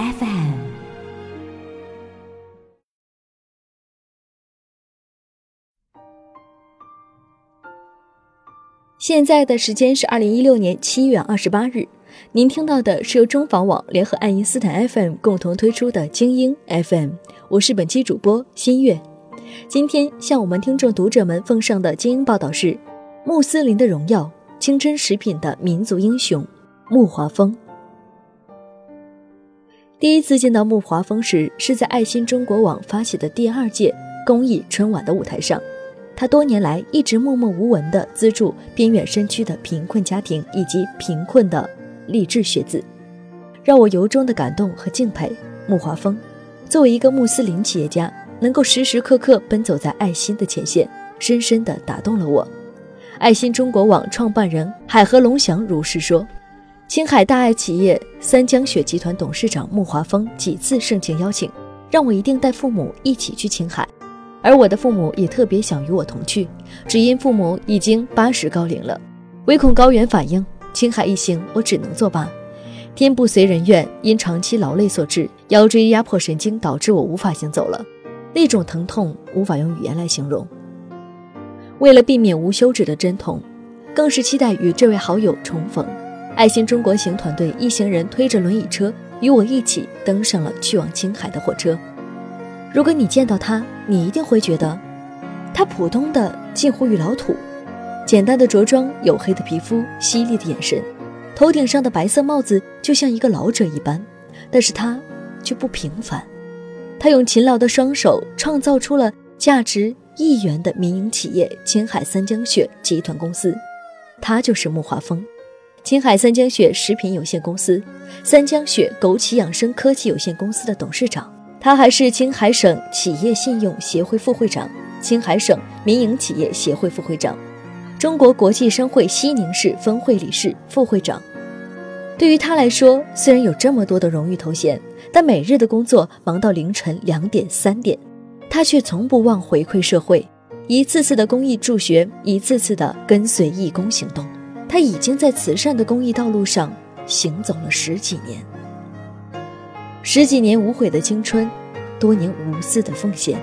FM》。现在的时间是二零一六年七月二十八日，您听到的是由中房网联合爱因斯坦 FM 共同推出的精英 FM，我是本期主播新月。今天向我们听众读者们奉上的精英报道是：穆斯林的荣耀，清真食品的民族英雄穆华峰。第一次见到穆华峰时，是在爱心中国网发起的第二届公益春晚的舞台上。他多年来一直默默无闻地资助边远山区的贫困家庭以及贫困的励志学子，让我由衷的感动和敬佩。穆华峰作为一个穆斯林企业家，能够时时刻刻奔走在爱心的前线，深深地打动了我。爱心中国网创办人海河龙翔如是说：“青海大爱企业三江雪集团董事长穆华峰几次盛情邀请，让我一定带父母一起去青海。”而我的父母也特别想与我同去，只因父母已经八十高龄了，唯恐高原反应，青海一行我只能作罢。天不遂人愿，因长期劳累所致，腰椎压迫神经导致我无法行走了，那种疼痛无法用语言来形容。为了避免无休止的阵痛，更是期待与这位好友重逢。爱心中国行团队一行人推着轮椅车，与我一起登上了去往青海的火车。如果你见到他，你一定会觉得，他普通的近乎于老土，简单的着装，黝黑的皮肤，犀利的眼神，头顶上的白色帽子就像一个老者一般。但是他却不平凡，他用勤劳的双手创造出了价值亿元的民营企业青海三江雪集团公司，他就是穆华峰，青海三江雪食品有限公司、三江雪枸杞养生科技有限公司的董事长。他还是青海省企业信用协会副会长、青海省民营企业协会副会长、中国国际商会西宁市分会理事、副会长。对于他来说，虽然有这么多的荣誉头衔，但每日的工作忙到凌晨两点、三点，他却从不忘回馈社会，一次次的公益助学，一次次的跟随义工行动。他已经在慈善的公益道路上行走了十几年。十几年无悔的青春，多年无私的奉献。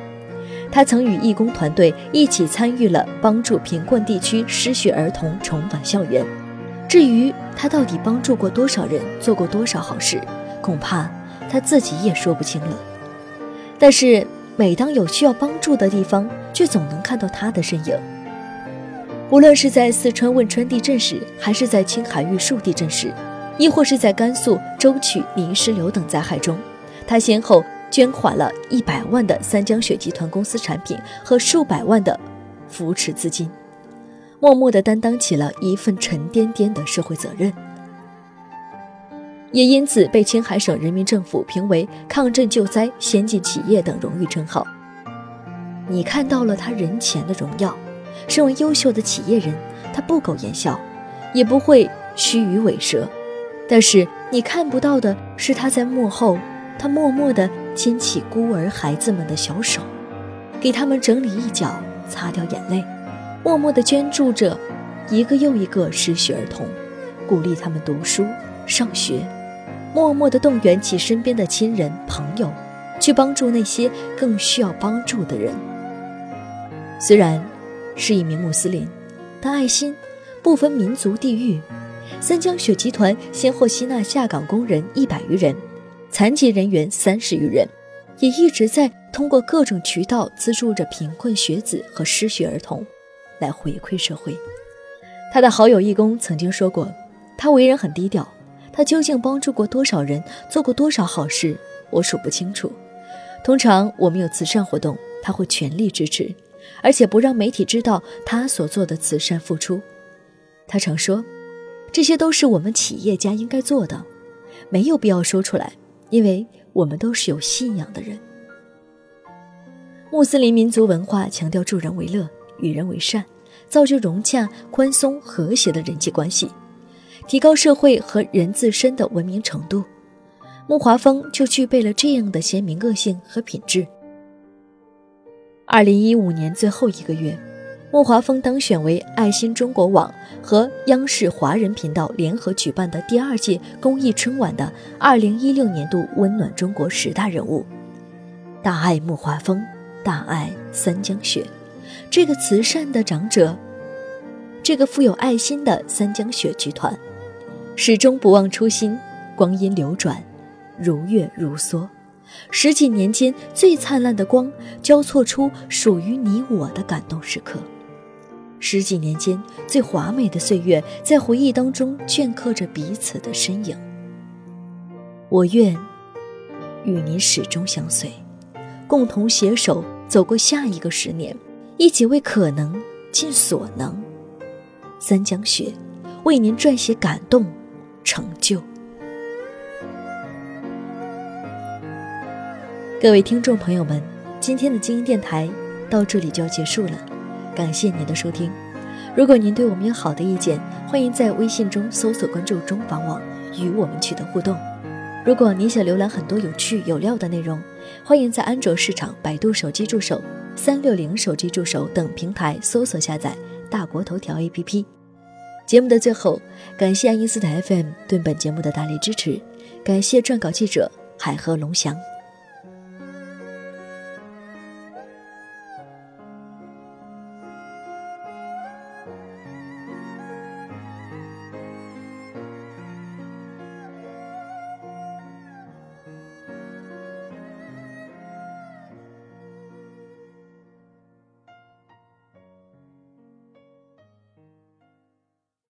他曾与义工团队一起参与了帮助贫困地区失学儿童重返校园。至于他到底帮助过多少人，做过多少好事，恐怕他自己也说不清了。但是每当有需要帮助的地方，却总能看到他的身影。无论是在四川汶川地震时，还是在青海玉树地震时。亦或是在甘肃舟曲泥石流等灾害中，他先后捐款了一百万的三江雪集团公司产品和数百万的扶持资金，默默地担当起了一份沉甸甸的社会责任，也因此被青海省人民政府评为抗震救灾先进企业等荣誉称号。你看到了他人前的荣耀，身为优秀的企业人，他不苟言笑，也不会虚与委蛇。但是你看不到的是他在幕后，他默默地牵起孤儿孩子们的小手，给他们整理衣角，擦掉眼泪，默默地捐助着一个又一个失学儿童，鼓励他们读书上学，默默地动员起身边的亲人朋友，去帮助那些更需要帮助的人。虽然是一名穆斯林，但爱心不分民族地域。三江雪集团先后吸纳下岗工人一百余人，残疾人员三十余人，也一直在通过各种渠道资助着贫困学子和失学儿童，来回馈社会。他的好友义工曾经说过，他为人很低调，他究竟帮助过多少人，做过多少好事，我数不清楚。通常我们有慈善活动，他会全力支持，而且不让媒体知道他所做的慈善付出。他常说。这些都是我们企业家应该做的，没有必要说出来，因为我们都是有信仰的人。穆斯林民族文化强调助人为乐、与人为善，造就融洽、宽松、和谐的人际关系，提高社会和人自身的文明程度。穆华峰就具备了这样的鲜明个性和品质。二零一五年最后一个月，穆华峰当选为爱心中国网和央视华人频道联合举办的第二届公益春晚的二零一六年度温暖中国十大人物。大爱穆华峰。大爱三江雪，这个慈善的长者，这个富有爱心的三江雪剧团，始终不忘初心。光阴流转，如月如梭，十几年间最灿烂的光，交错出属于你我的感动时刻。十几年间最华美的岁月，在回忆当中镌刻着彼此的身影。我愿与你始终相随，共同携手。走过下一个十年，一起为可能尽所能。三江雪为您撰写感动、成就。各位听众朋友们，今天的精英电台到这里就要结束了，感谢您的收听。如果您对我们有好的意见，欢迎在微信中搜索关注“中房网”，与我们取得互动。如果您想浏览很多有趣有料的内容，欢迎在安卓市场、百度手机助手、三六零手机助手等平台搜索下载大国头条 APP。节目的最后，感谢爱因斯坦 FM 对本节目的大力支持，感谢撰稿记者海河龙翔。